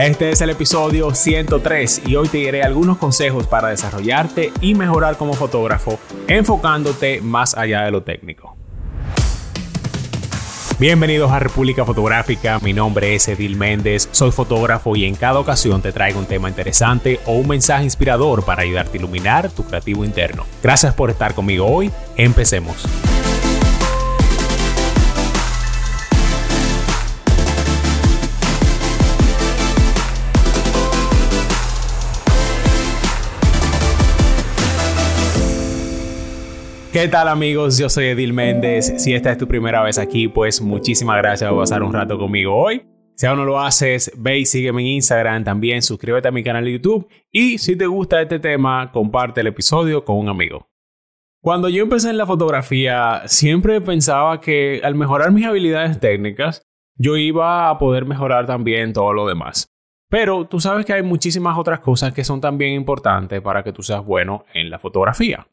Este es el episodio 103 y hoy te diré algunos consejos para desarrollarte y mejorar como fotógrafo, enfocándote más allá de lo técnico. Bienvenidos a República Fotográfica, mi nombre es Edil Méndez, soy fotógrafo y en cada ocasión te traigo un tema interesante o un mensaje inspirador para ayudarte a iluminar tu creativo interno. Gracias por estar conmigo hoy, empecemos. ¿Qué tal amigos? Yo soy Edil Méndez. Si esta es tu primera vez aquí, pues muchísimas gracias por pasar un rato conmigo hoy. Si aún no lo haces, ve y sígueme en Instagram, también suscríbete a mi canal de YouTube y si te gusta este tema, comparte el episodio con un amigo. Cuando yo empecé en la fotografía, siempre pensaba que al mejorar mis habilidades técnicas, yo iba a poder mejorar también todo lo demás. Pero tú sabes que hay muchísimas otras cosas que son también importantes para que tú seas bueno en la fotografía.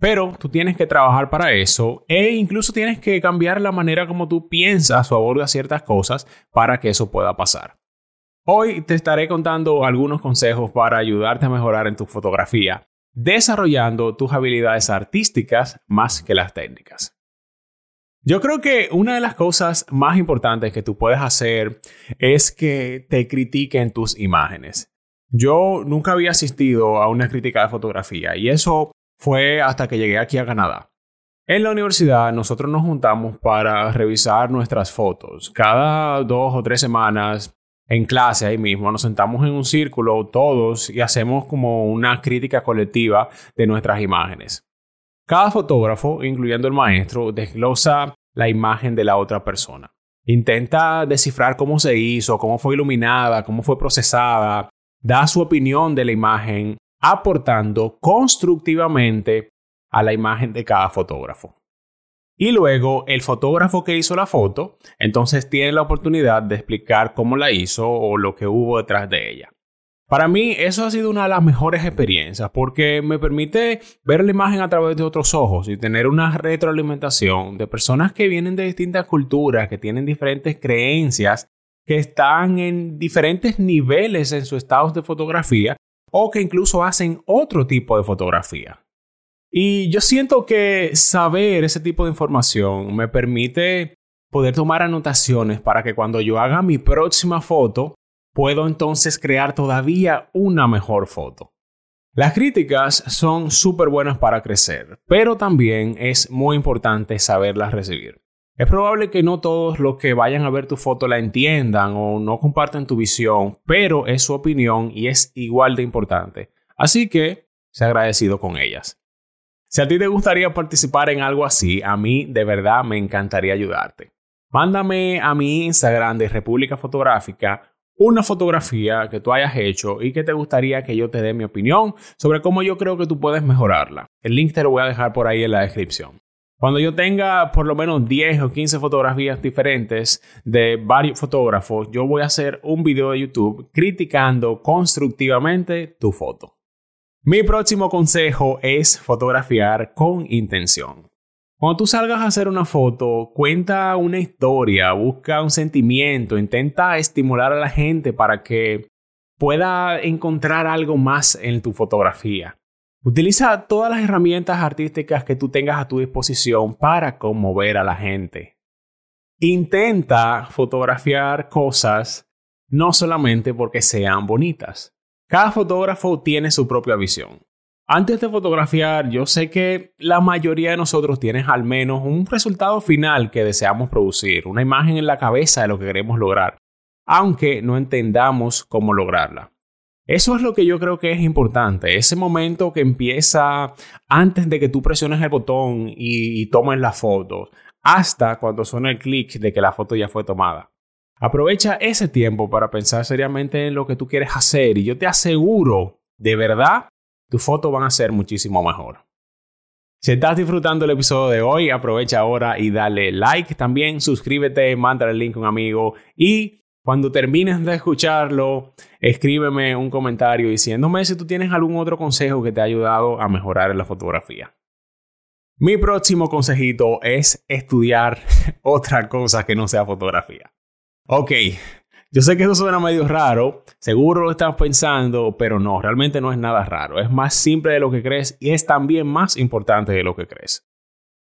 Pero tú tienes que trabajar para eso e incluso tienes que cambiar la manera como tú piensas o abordas ciertas cosas para que eso pueda pasar. Hoy te estaré contando algunos consejos para ayudarte a mejorar en tu fotografía, desarrollando tus habilidades artísticas más que las técnicas. Yo creo que una de las cosas más importantes que tú puedes hacer es que te critiquen tus imágenes. Yo nunca había asistido a una crítica de fotografía y eso fue hasta que llegué aquí a Canadá. En la universidad nosotros nos juntamos para revisar nuestras fotos. Cada dos o tres semanas en clase ahí mismo nos sentamos en un círculo todos y hacemos como una crítica colectiva de nuestras imágenes. Cada fotógrafo, incluyendo el maestro, desglosa la imagen de la otra persona. Intenta descifrar cómo se hizo, cómo fue iluminada, cómo fue procesada, da su opinión de la imagen aportando constructivamente a la imagen de cada fotógrafo. Y luego el fotógrafo que hizo la foto, entonces tiene la oportunidad de explicar cómo la hizo o lo que hubo detrás de ella. Para mí eso ha sido una de las mejores experiencias porque me permite ver la imagen a través de otros ojos y tener una retroalimentación de personas que vienen de distintas culturas, que tienen diferentes creencias, que están en diferentes niveles en su estado de fotografía o que incluso hacen otro tipo de fotografía. Y yo siento que saber ese tipo de información me permite poder tomar anotaciones para que cuando yo haga mi próxima foto, puedo entonces crear todavía una mejor foto. Las críticas son súper buenas para crecer, pero también es muy importante saberlas recibir. Es probable que no todos los que vayan a ver tu foto la entiendan o no compartan tu visión, pero es su opinión y es igual de importante. Así que, sé agradecido con ellas. Si a ti te gustaría participar en algo así, a mí de verdad me encantaría ayudarte. Mándame a mi Instagram de República Fotográfica una fotografía que tú hayas hecho y que te gustaría que yo te dé mi opinión sobre cómo yo creo que tú puedes mejorarla. El link te lo voy a dejar por ahí en la descripción. Cuando yo tenga por lo menos 10 o 15 fotografías diferentes de varios fotógrafos, yo voy a hacer un video de YouTube criticando constructivamente tu foto. Mi próximo consejo es fotografiar con intención. Cuando tú salgas a hacer una foto, cuenta una historia, busca un sentimiento, intenta estimular a la gente para que pueda encontrar algo más en tu fotografía. Utiliza todas las herramientas artísticas que tú tengas a tu disposición para conmover a la gente. Intenta fotografiar cosas no solamente porque sean bonitas. Cada fotógrafo tiene su propia visión. Antes de fotografiar, yo sé que la mayoría de nosotros tienen al menos un resultado final que deseamos producir, una imagen en la cabeza de lo que queremos lograr, aunque no entendamos cómo lograrla. Eso es lo que yo creo que es importante, ese momento que empieza antes de que tú presiones el botón y, tomes la foto, hasta cuando suena el clic de que la foto ya fue tomada. Aprovecha ese tiempo para pensar seriamente en lo que tú quieres hacer y yo te aseguro, de verdad, tus fotos van a ser muchísimo mejor. Si estás disfrutando el episodio de hoy, aprovecha ahora y dale like. También suscríbete, manda el link a un amigo y cuando termines de escucharlo, escríbeme un comentario diciéndome si tú tienes algún otro consejo que te ha ayudado a mejorar la fotografía. Mi próximo consejito es estudiar otra cosa que no sea fotografía. Ok, Yo sé que eso suena medio raro, seguro lo estás pensando, pero no, realmente no es nada raro. Es más simple de lo que crees y es también más importante de lo que crees.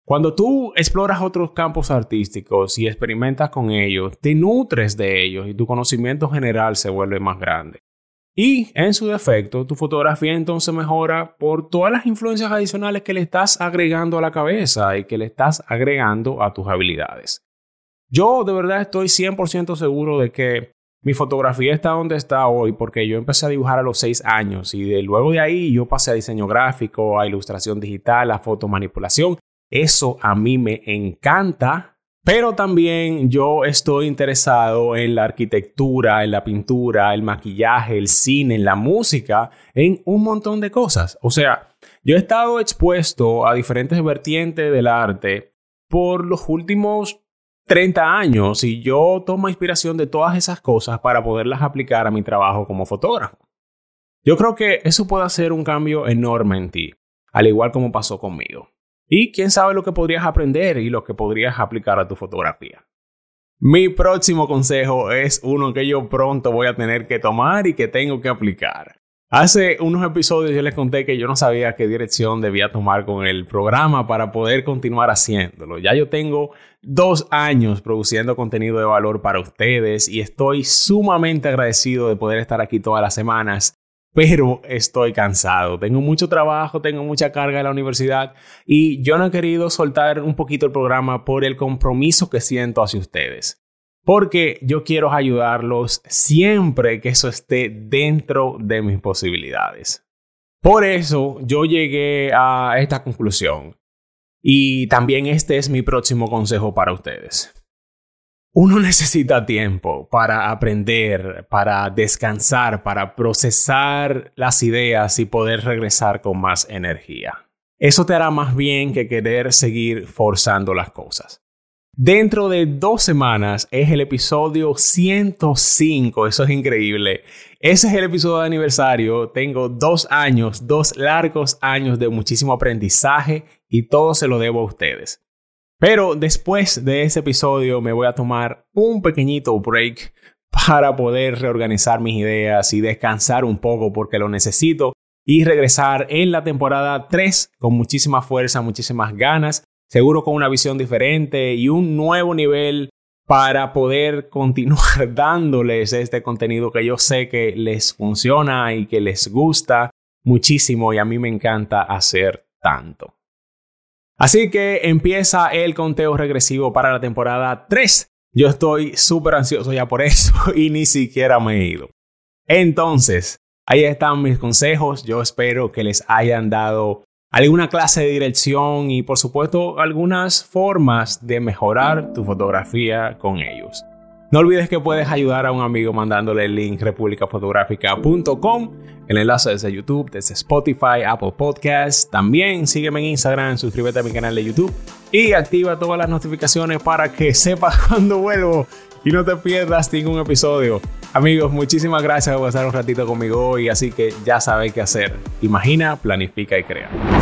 Cuando tú exploras otros campos artísticos y experimentas con ellos, te nutres de ellos y tu conocimiento general se vuelve más grande. Y en su defecto, tu fotografía entonces mejora por todas las influencias adicionales que le estás agregando a la cabeza y que le estás agregando a tus habilidades. Yo de verdad estoy 100% seguro de que mi fotografía está donde está hoy porque yo empecé a dibujar a los 6 años y de, luego de ahí yo pasé a diseño gráfico, a ilustración digital, a fotomanipulación. Eso a mí me encanta, pero también yo estoy interesado en la arquitectura, en la pintura, el maquillaje, el cine, en la música, en un montón de cosas. O sea, yo he estado expuesto a diferentes vertientes del arte por los últimos 30 años y yo tomo inspiración de todas esas cosas para poderlas aplicar a mi trabajo como fotógrafo. Yo creo que eso puede hacer un cambio enorme en ti, al igual como pasó conmigo. Y quién sabe lo que podrías aprender y lo que podrías aplicar a tu fotografía. Mi próximo consejo es uno que yo pronto voy a tener que tomar y que tengo que aplicar. Hace unos episodios yo les conté que yo no sabía qué dirección debía tomar con el programa para poder continuar haciéndolo. Ya yo tengo dos años produciendo contenido de valor para ustedes y estoy sumamente agradecido de poder estar aquí todas las semanas, pero estoy cansado. Tengo mucho trabajo, tengo mucha carga en la universidad y yo no he querido soltar un poquito el programa por el compromiso que siento hacia ustedes porque yo quiero ayudarlos siempre que eso esté dentro de mis posibilidades. Por eso yo llegué a esta conclusión. Y también este es mi próximo consejo para ustedes. Uno necesita tiempo para aprender, para descansar, para procesar las ideas y poder regresar con más energía. Eso te hará más bien que querer seguir forzando las cosas. Dentro de dos semanas es el episodio 105, eso es increíble. Ese es el episodio de aniversario. Tengo dos años, dos largos años de muchísimo aprendizaje y todo se lo debo a ustedes. Pero después de ese episodio me voy a tomar un pequeñito break para poder reorganizar mis ideas y descansar un poco porque lo necesito y regresar en la temporada 3 con muchísima fuerza, muchísimas ganas seguro con una visión diferente y un nuevo nivel para poder continuar dándoles este contenido que yo sé que les funciona y que les gusta muchísimo y a mí me encanta hacer tanto. Así que empieza el conteo regresivo para la temporada 3. Yo estoy súper ansioso ya por eso y ni siquiera me he ido. Entonces, ahí están mis consejos. Yo espero que les hayan dado alguna clase de dirección y por supuesto algunas formas de mejorar tu fotografía con ellos. No olvides que puedes ayudar a un amigo mandándole el link republicafotográfica.com, el enlace desde YouTube, desde Spotify, Apple Podcasts. También sígueme en Instagram, suscríbete a mi canal de YouTube y activa todas las notificaciones para que sepas cuando vuelvo y no te pierdas ningún episodio. Amigos, muchísimas gracias por pasar un ratito conmigo hoy, así que ya sabes qué hacer. Imagina, planifica y crea.